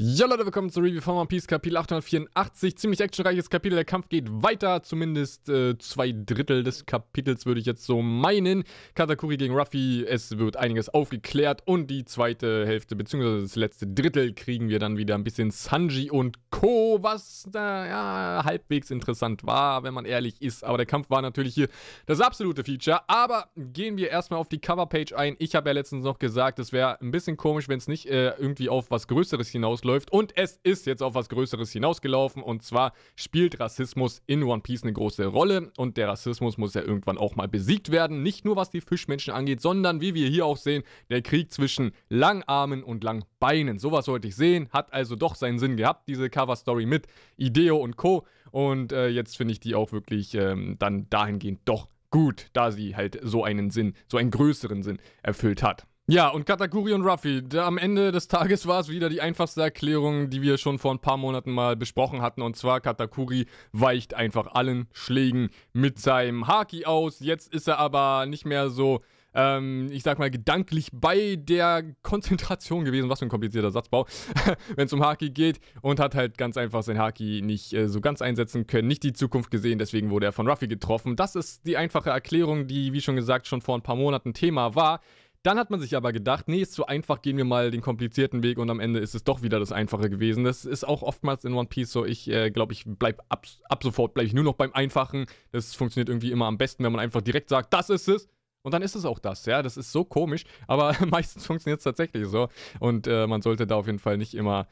Ja Leute, willkommen zur Review von One Piece Kapitel 884. Ziemlich actionreiches Kapitel, der Kampf geht weiter, zumindest äh, zwei Drittel des Kapitels würde ich jetzt so meinen. Katakuri gegen Ruffy, es wird einiges aufgeklärt und die zweite Hälfte, beziehungsweise das letzte Drittel kriegen wir dann wieder ein bisschen Sanji und Co., was da ja halbwegs interessant war, wenn man ehrlich ist. Aber der Kampf war natürlich hier das absolute Feature. Aber gehen wir erstmal auf die Coverpage ein. Ich habe ja letztens noch gesagt, es wäre ein bisschen komisch, wenn es nicht äh, irgendwie auf was Größeres hinausläuft läuft. Und es ist jetzt auf was Größeres hinausgelaufen. Und zwar spielt Rassismus in One Piece eine große Rolle. Und der Rassismus muss ja irgendwann auch mal besiegt werden. Nicht nur was die Fischmenschen angeht, sondern wie wir hier auch sehen, der Krieg zwischen Langarmen und Langbeinen. Sowas sollte ich sehen. Hat also doch seinen Sinn gehabt, diese Cover-Story mit Ideo und Co. Und äh, jetzt finde ich die auch wirklich ähm, dann dahingehend doch gut, da sie halt so einen Sinn, so einen größeren Sinn erfüllt hat. Ja, und Katakuri und Ruffy. Am Ende des Tages war es wieder die einfachste Erklärung, die wir schon vor ein paar Monaten mal besprochen hatten. Und zwar, Katakuri weicht einfach allen Schlägen mit seinem Haki aus. Jetzt ist er aber nicht mehr so, ähm, ich sag mal, gedanklich bei der Konzentration gewesen. Was für ein komplizierter Satzbau, wenn es um Haki geht. Und hat halt ganz einfach sein Haki nicht äh, so ganz einsetzen können, nicht die Zukunft gesehen. Deswegen wurde er von Ruffy getroffen. Das ist die einfache Erklärung, die, wie schon gesagt, schon vor ein paar Monaten Thema war. Dann hat man sich aber gedacht, nee, ist zu einfach, gehen wir mal den komplizierten Weg und am Ende ist es doch wieder das Einfache gewesen. Das ist auch oftmals in One Piece so. Ich äh, glaube, ich bleibe ab, ab sofort bleib ich nur noch beim Einfachen. Das funktioniert irgendwie immer am besten, wenn man einfach direkt sagt, das ist es. Und dann ist es auch das, ja. Das ist so komisch, aber meistens funktioniert es tatsächlich so. Und äh, man sollte da auf jeden Fall nicht immer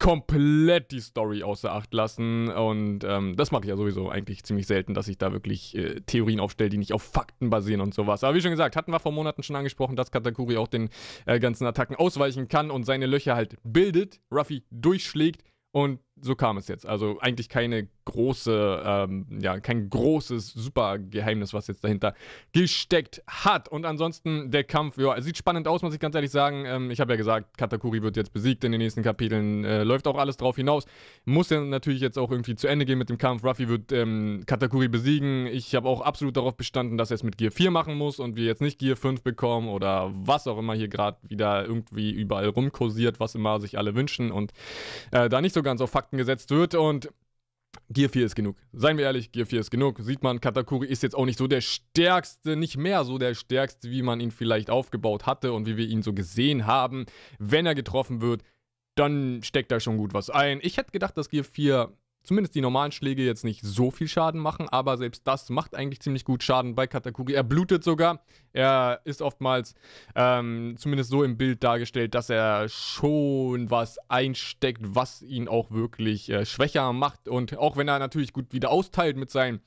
komplett die Story außer Acht lassen. Und ähm, das mache ich ja sowieso eigentlich ziemlich selten, dass ich da wirklich äh, Theorien aufstelle, die nicht auf Fakten basieren und sowas. Aber wie schon gesagt, hatten wir vor Monaten schon angesprochen, dass Katakuri auch den äh, ganzen Attacken ausweichen kann und seine Löcher halt bildet, Ruffy durchschlägt und so kam es jetzt. Also eigentlich keine große, ähm, ja, kein großes Supergeheimnis, was jetzt dahinter gesteckt hat. Und ansonsten der Kampf, ja, sieht spannend aus, muss ich ganz ehrlich sagen. Ähm, ich habe ja gesagt, Katakuri wird jetzt besiegt in den nächsten Kapiteln. Äh, läuft auch alles drauf hinaus. Muss ja natürlich jetzt auch irgendwie zu Ende gehen mit dem Kampf. Ruffy wird ähm, Katakuri besiegen. Ich habe auch absolut darauf bestanden, dass er es mit Gear 4 machen muss und wir jetzt nicht Gear 5 bekommen oder was auch immer hier gerade wieder irgendwie überall rumkursiert, was immer sich alle wünschen und äh, da nicht so ganz auf Fakten Fakten gesetzt wird und Gear 4 ist genug. Seien wir ehrlich, Gear 4 ist genug. Sieht man, Katakuri ist jetzt auch nicht so der stärkste, nicht mehr so der stärkste, wie man ihn vielleicht aufgebaut hatte und wie wir ihn so gesehen haben. Wenn er getroffen wird, dann steckt da schon gut was ein. Ich hätte gedacht, dass Gear 4 zumindest die normalen Schläge jetzt nicht so viel Schaden machen, aber selbst das macht eigentlich ziemlich gut Schaden bei Katakuri. Er blutet sogar. Er ist oftmals ähm, zumindest so im Bild dargestellt, dass er schon was einsteckt, was ihn auch wirklich äh, schwächer macht. Und auch wenn er natürlich gut wieder austeilt mit seinen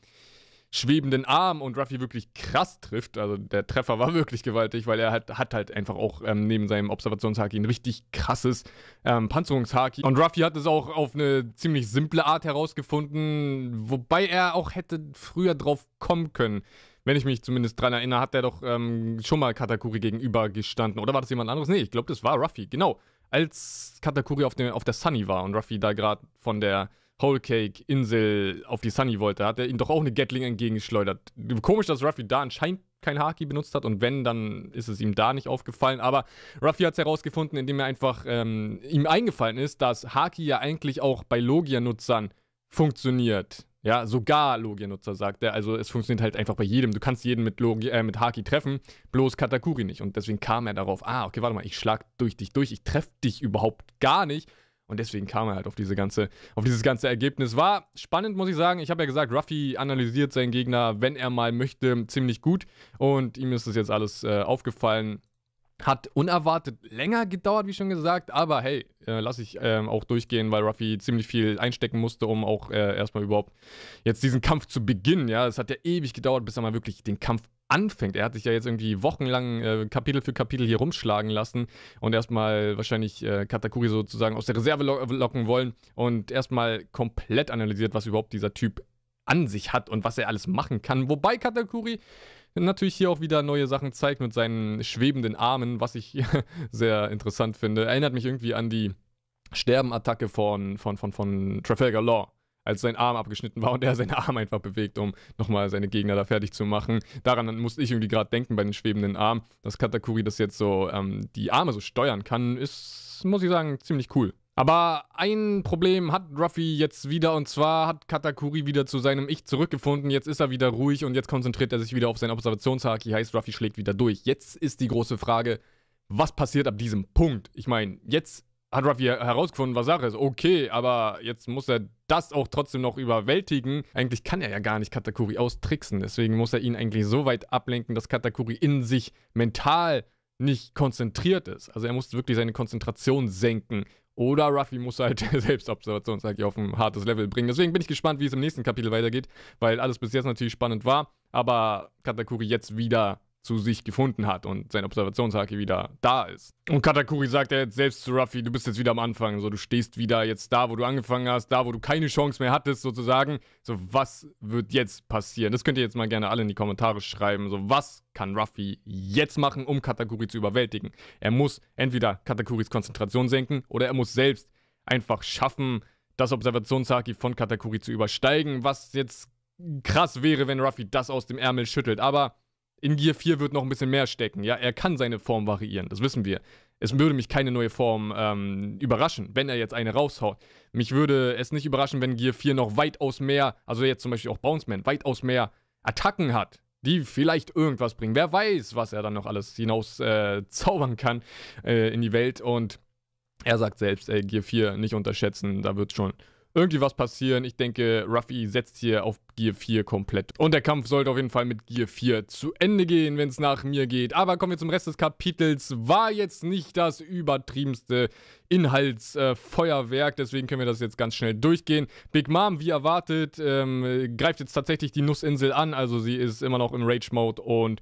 schwebenden Arm und Ruffy wirklich krass trifft. Also der Treffer war wirklich gewaltig, weil er hat, hat halt einfach auch ähm, neben seinem Observationshaki ein richtig krasses ähm, Panzerungshaki. Und Ruffy hat es auch auf eine ziemlich simple Art herausgefunden, wobei er auch hätte früher drauf kommen können. Wenn ich mich zumindest dran erinnere, hat er doch ähm, schon mal Katakuri gegenüber gestanden. Oder war das jemand anderes? Nee, ich glaube, das war Ruffy. Genau. Als Katakuri auf, auf der Sunny war und Ruffy da gerade von der Whole Cake Insel auf die Sunny wollte, hat er ihm doch auch eine Gatling entgegengeschleudert. Komisch, dass Ruffy da anscheinend kein Haki benutzt hat und wenn, dann ist es ihm da nicht aufgefallen. Aber Ruffy hat es herausgefunden, indem er einfach ähm, ihm eingefallen ist, dass Haki ja eigentlich auch bei Logia-Nutzern funktioniert. Ja, sogar Logia-Nutzer sagt er. Also es funktioniert halt einfach bei jedem. Du kannst jeden mit, Logia, äh, mit Haki treffen, bloß Katakuri nicht. Und deswegen kam er darauf, ah, okay, warte mal, ich schlag durch dich durch, ich treffe dich überhaupt gar nicht. Und deswegen kam er halt auf, diese ganze, auf dieses ganze Ergebnis. War spannend, muss ich sagen. Ich habe ja gesagt, Ruffy analysiert seinen Gegner, wenn er mal möchte, ziemlich gut. Und ihm ist das jetzt alles äh, aufgefallen. Hat unerwartet länger gedauert, wie schon gesagt, aber hey, äh, lasse ich äh, auch durchgehen, weil Ruffy ziemlich viel einstecken musste, um auch äh, erstmal überhaupt jetzt diesen Kampf zu beginnen. Ja, es hat ja ewig gedauert, bis er mal wirklich den Kampf anfängt. Er hat sich ja jetzt irgendwie wochenlang äh, Kapitel für Kapitel hier rumschlagen lassen und erstmal wahrscheinlich äh, Katakuri sozusagen aus der Reserve lo locken wollen und erstmal komplett analysiert, was überhaupt dieser Typ an sich hat und was er alles machen kann. Wobei Katakuri natürlich hier auch wieder neue Sachen zeigt mit seinen schwebenden Armen, was ich sehr interessant finde. Erinnert mich irgendwie an die Sterbenattacke von, von, von, von Trafalgar Law als sein Arm abgeschnitten war und er seinen Arm einfach bewegt, um nochmal seine Gegner da fertig zu machen. Daran musste ich irgendwie gerade denken bei den schwebenden Armen, dass Katakuri das jetzt so, ähm, die Arme so steuern kann, ist, muss ich sagen, ziemlich cool. Aber ein Problem hat Ruffy jetzt wieder und zwar hat Katakuri wieder zu seinem Ich zurückgefunden. Jetzt ist er wieder ruhig und jetzt konzentriert er sich wieder auf sein Observationshaki. Heißt, Ruffy schlägt wieder durch. Jetzt ist die große Frage, was passiert ab diesem Punkt? Ich meine, jetzt hat Ruffy herausgefunden, was Sache ist. Okay, aber jetzt muss er das auch trotzdem noch überwältigen. Eigentlich kann er ja gar nicht Katakuri austricksen. Deswegen muss er ihn eigentlich so weit ablenken, dass Katakuri in sich mental nicht konzentriert ist. Also er muss wirklich seine Konzentration senken. Oder Ruffy muss halt Selbstobservation, sag ich, auf ein hartes Level bringen. Deswegen bin ich gespannt, wie es im nächsten Kapitel weitergeht, weil alles bis jetzt natürlich spannend war, aber Katakuri jetzt wieder zu sich gefunden hat und sein Observationshaki wieder da ist. Und Katakuri sagt ja jetzt selbst zu Ruffy, du bist jetzt wieder am Anfang, so du stehst wieder jetzt da, wo du angefangen hast, da, wo du keine Chance mehr hattest, sozusagen. So, was wird jetzt passieren? Das könnt ihr jetzt mal gerne alle in die Kommentare schreiben. So, was kann Ruffy jetzt machen, um Katakuri zu überwältigen? Er muss entweder Katakuris Konzentration senken oder er muss selbst einfach schaffen, das Observationshaki von Katakuri zu übersteigen, was jetzt krass wäre, wenn Ruffy das aus dem Ärmel schüttelt. Aber in Gear 4 wird noch ein bisschen mehr stecken. Ja, er kann seine Form variieren, das wissen wir. Es würde mich keine neue Form ähm, überraschen, wenn er jetzt eine raushaut. Mich würde es nicht überraschen, wenn Gear 4 noch weitaus mehr, also jetzt zum Beispiel auch Bounceman, weitaus mehr Attacken hat, die vielleicht irgendwas bringen. Wer weiß, was er dann noch alles hinaus äh, zaubern kann äh, in die Welt. Und er sagt selbst, ey, Gear 4 nicht unterschätzen, da wird schon irgendwie was passieren. Ich denke, Ruffy setzt hier auf Gear 4 komplett. Und der Kampf sollte auf jeden Fall mit Gear 4 zu Ende gehen, wenn es nach mir geht. Aber kommen wir zum Rest des Kapitels. War jetzt nicht das übertriebenste Inhaltsfeuerwerk, äh, deswegen können wir das jetzt ganz schnell durchgehen. Big Mom, wie erwartet, ähm, greift jetzt tatsächlich die Nussinsel an. Also sie ist immer noch im Rage-Mode und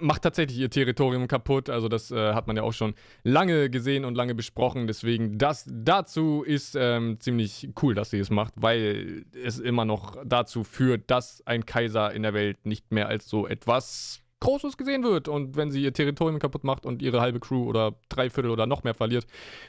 macht tatsächlich ihr Territorium kaputt. Also das äh, hat man ja auch schon lange gesehen und lange besprochen. Deswegen das dazu ist ähm, ziemlich cool, dass sie es macht, weil es immer noch dazu führt, dass ein Kaiser in der Welt nicht mehr als so etwas Großes gesehen wird. Und wenn sie ihr Territorium kaputt macht und ihre halbe Crew oder drei Viertel oder noch mehr verliert,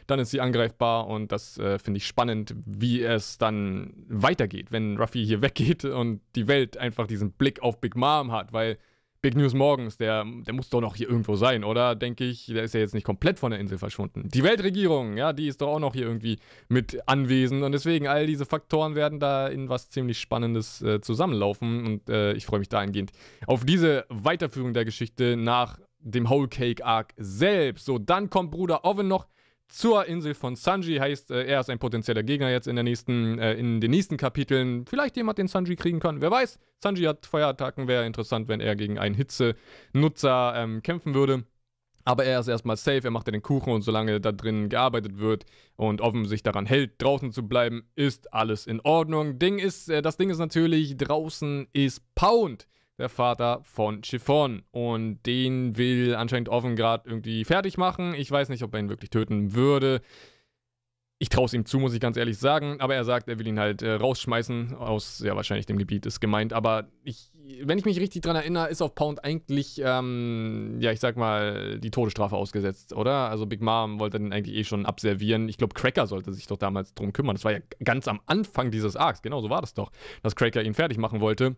dann ist sie angreifbar. Und das äh, finde ich spannend, wie es dann weitergeht, wenn Ruffy hier weggeht und die Welt einfach diesen Blick auf Big Mom hat, weil Big News Morgens, der, der muss doch noch hier irgendwo sein, oder? Denke ich, der ist ja jetzt nicht komplett von der Insel verschwunden. Die Weltregierung, ja, die ist doch auch noch hier irgendwie mit anwesend und deswegen all diese Faktoren werden da in was ziemlich Spannendes äh, zusammenlaufen und äh, ich freue mich dahingehend auf diese Weiterführung der Geschichte nach dem Whole Cake Arc selbst. So, dann kommt Bruder Oven noch zur Insel von Sanji. Heißt, äh, er ist ein potenzieller Gegner jetzt in, der nächsten, äh, in den nächsten Kapiteln. Vielleicht jemand, den Sanji kriegen kann. Wer weiß. Sanji hat Feuerattacken. Wäre interessant, wenn er gegen einen Hitzenutzer ähm, kämpfen würde. Aber er ist erstmal safe, er macht ja den Kuchen und solange da drin gearbeitet wird und offen sich daran hält, draußen zu bleiben, ist alles in Ordnung. Ding ist, äh, das Ding ist natürlich, draußen ist Pound der Vater von Chiffon. Und den will anscheinend Offen gerade irgendwie fertig machen. Ich weiß nicht, ob er ihn wirklich töten würde. Ich traue es ihm zu, muss ich ganz ehrlich sagen. Aber er sagt, er will ihn halt äh, rausschmeißen. Aus, ja, wahrscheinlich dem Gebiet ist gemeint. Aber ich, wenn ich mich richtig dran erinnere, ist auf Pound eigentlich, ähm, ja, ich sag mal, die Todesstrafe ausgesetzt, oder? Also Big Mom wollte den eigentlich eh schon abservieren. Ich glaube, Cracker sollte sich doch damals drum kümmern. Das war ja ganz am Anfang dieses Arcs. Genau so war das doch, dass Cracker ihn fertig machen wollte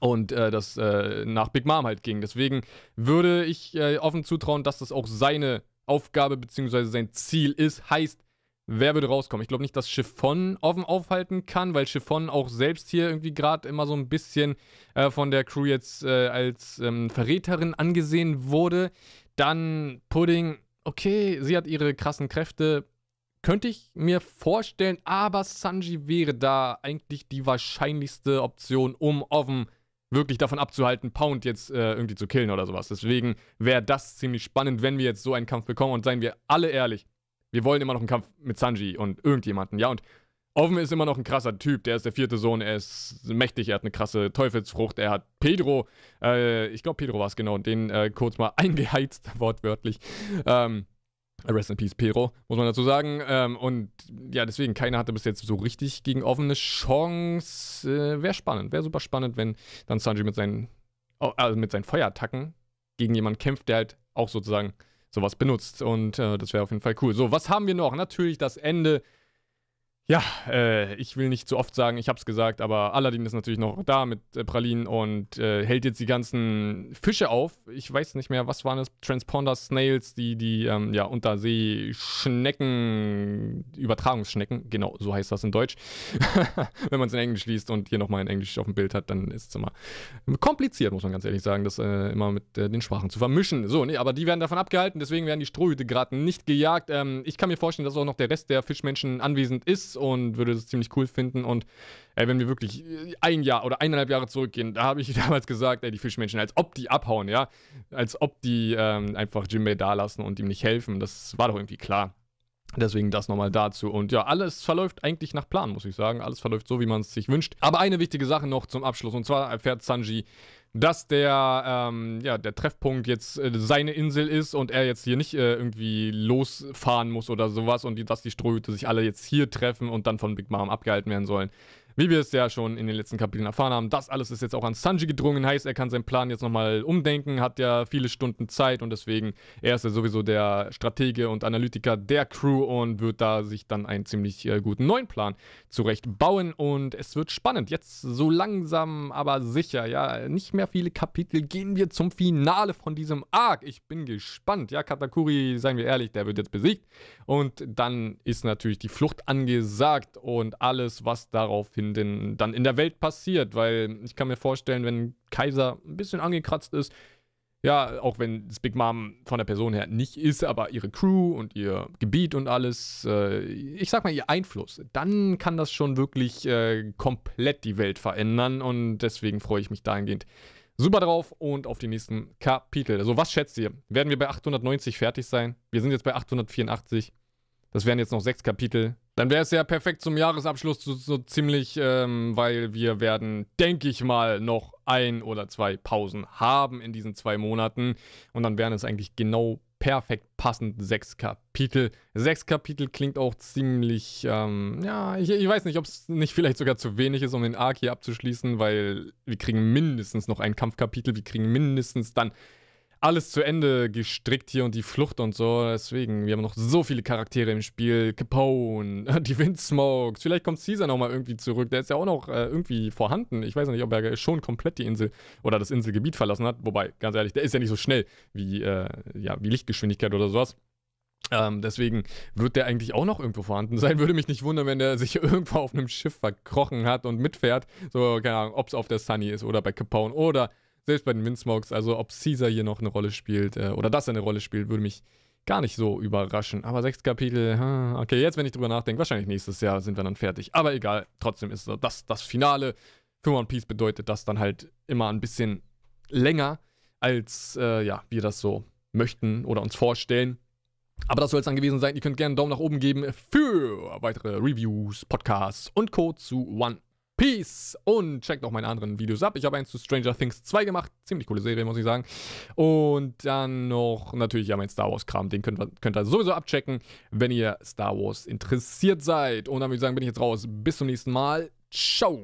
und äh, das äh, nach Big Mom halt ging. Deswegen würde ich äh, offen zutrauen, dass das auch seine Aufgabe bzw. sein Ziel ist. Heißt, wer würde rauskommen? Ich glaube nicht, dass Chiffon offen aufhalten kann, weil Chiffon auch selbst hier irgendwie gerade immer so ein bisschen äh, von der Crew jetzt äh, als ähm, Verräterin angesehen wurde. Dann Pudding, okay, sie hat ihre krassen Kräfte. Könnte ich mir vorstellen, aber Sanji wäre da eigentlich die wahrscheinlichste Option, um offen wirklich davon abzuhalten, Pound jetzt äh, irgendwie zu killen oder sowas. Deswegen wäre das ziemlich spannend, wenn wir jetzt so einen Kampf bekommen. Und seien wir alle ehrlich, wir wollen immer noch einen Kampf mit Sanji und irgendjemanden, ja. Und Oven ist immer noch ein krasser Typ. Der ist der vierte Sohn. Er ist mächtig. Er hat eine krasse Teufelsfrucht. Er hat Pedro, äh, ich glaube Pedro war es genau, den äh, kurz mal eingeheizt, wortwörtlich. Ähm, Rest in Peace, Pedro, muss man dazu sagen. Ähm, und ja, deswegen, keiner hatte bis jetzt so richtig gegen offene Chance. Äh, wäre spannend, wäre super spannend, wenn dann Sanji mit seinen, also mit seinen Feuerattacken gegen jemanden kämpft, der halt auch sozusagen sowas benutzt. Und äh, das wäre auf jeden Fall cool. So, was haben wir noch? Natürlich das Ende Ja, äh, ich will nicht zu oft sagen, ich hab's gesagt, aber Aladdin ist natürlich noch da mit äh, Pralinen und äh, hält jetzt die ganzen Fische auf. Ich weiß nicht mehr, was waren das? Transponder Snails, die, die, ähm, ja, Unterseeschnecken, Übertragungsschnecken, genau, so heißt das in Deutsch. Wenn man es in Englisch liest und hier nochmal in Englisch auf dem Bild hat, dann ist es immer kompliziert, muss man ganz ehrlich sagen, das äh, immer mit äh, den Sprachen zu vermischen. So, nee, aber die werden davon abgehalten, deswegen werden die Strohhüte gerade nicht gejagt. Ähm, ich kann mir vorstellen, dass auch noch der Rest der Fischmenschen anwesend ist und würde das ziemlich cool finden. Und ey, wenn wir wirklich ein Jahr oder eineinhalb Jahre zurückgehen, da habe ich damals gesagt, ey, die Fischmenschen, als ob die abhauen, ja. Als ob die ähm, einfach Jimbei da lassen und ihm nicht helfen. Das war doch irgendwie klar. Deswegen das nochmal dazu. Und ja, alles verläuft eigentlich nach Plan, muss ich sagen. Alles verläuft so, wie man es sich wünscht. Aber eine wichtige Sache noch zum Abschluss. Und zwar erfährt Sanji, dass der, ähm, ja, der Treffpunkt jetzt äh, seine Insel ist und er jetzt hier nicht äh, irgendwie losfahren muss oder sowas und die, dass die Strohhüte sich alle jetzt hier treffen und dann von Big Mom abgehalten werden sollen. Wie wir es ja schon in den letzten Kapiteln erfahren haben, das alles ist jetzt auch an Sanji gedrungen, heißt, er kann seinen Plan jetzt nochmal umdenken, hat ja viele Stunden Zeit und deswegen, er ist ja sowieso der Stratege und Analytiker der Crew und wird da sich dann einen ziemlich äh, guten neuen Plan zurecht bauen und es wird spannend. Jetzt so langsam, aber sicher, ja, nicht mehr viele Kapitel, gehen wir zum Finale von diesem Arc. Ich bin gespannt, ja, Katakuri, seien wir ehrlich, der wird jetzt besiegt. Und dann ist natürlich die Flucht angesagt und alles, was daraufhin in den, dann in der Welt passiert, weil ich kann mir vorstellen, wenn Kaiser ein bisschen angekratzt ist, ja, auch wenn das Big Mom von der Person her nicht ist, aber ihre Crew und ihr Gebiet und alles, äh, ich sag mal ihr Einfluss, dann kann das schon wirklich äh, komplett die Welt verändern und deswegen freue ich mich dahingehend super drauf und auf die nächsten Kapitel. Also was schätzt ihr? Werden wir bei 890 fertig sein? Wir sind jetzt bei 884. Das wären jetzt noch sechs Kapitel. Dann wäre es ja perfekt zum Jahresabschluss so, so ziemlich, ähm, weil wir werden, denke ich mal, noch ein oder zwei Pausen haben in diesen zwei Monaten. Und dann wären es eigentlich genau perfekt passend sechs Kapitel. Sechs Kapitel klingt auch ziemlich, ähm, ja, ich, ich, weiß nicht, ob es nicht vielleicht sogar zu wenig ist, um den Arc hier abzuschließen, weil wir kriegen mindestens noch ein Kampfkapitel, wir kriegen mindestens dann alles zu Ende gestrickt hier und die Flucht und so. Deswegen, wir haben noch so viele Charaktere im Spiel. Capone, die Windsmokes. Vielleicht kommt Caesar nochmal irgendwie zurück. Der ist ja auch noch äh, irgendwie vorhanden. Ich weiß nicht, ob er schon komplett die Insel oder das Inselgebiet verlassen hat. Wobei, ganz ehrlich, der ist ja nicht so schnell wie, äh, ja, wie Lichtgeschwindigkeit oder sowas. Ähm, deswegen wird der eigentlich auch noch irgendwo vorhanden sein. Würde mich nicht wundern, wenn der sich irgendwo auf einem Schiff verkrochen hat und mitfährt. So, keine Ahnung, ob es auf der Sunny ist oder bei Capone oder selbst bei den Windsmokes, also ob Caesar hier noch eine Rolle spielt äh, oder dass er eine Rolle spielt, würde mich gar nicht so überraschen. Aber sechs Kapitel, okay, jetzt, wenn ich drüber nachdenke, wahrscheinlich nächstes Jahr sind wir dann fertig. Aber egal, trotzdem ist das das Finale. Für One Piece bedeutet das dann halt immer ein bisschen länger, als äh, ja, wir das so möchten oder uns vorstellen. Aber das soll es dann gewesen sein. Ihr könnt gerne einen Daumen nach oben geben für weitere Reviews, Podcasts und Co. zu One Peace und checkt auch meine anderen Videos ab. Ich habe eins zu Stranger Things 2 gemacht. Ziemlich coole Serie, muss ich sagen. Und dann noch natürlich ja mein Star Wars Kram. Den könnt könnt ihr sowieso abchecken, wenn ihr Star Wars interessiert seid. Und dann würde ich sagen, bin ich jetzt raus. Bis zum nächsten Mal. Ciao.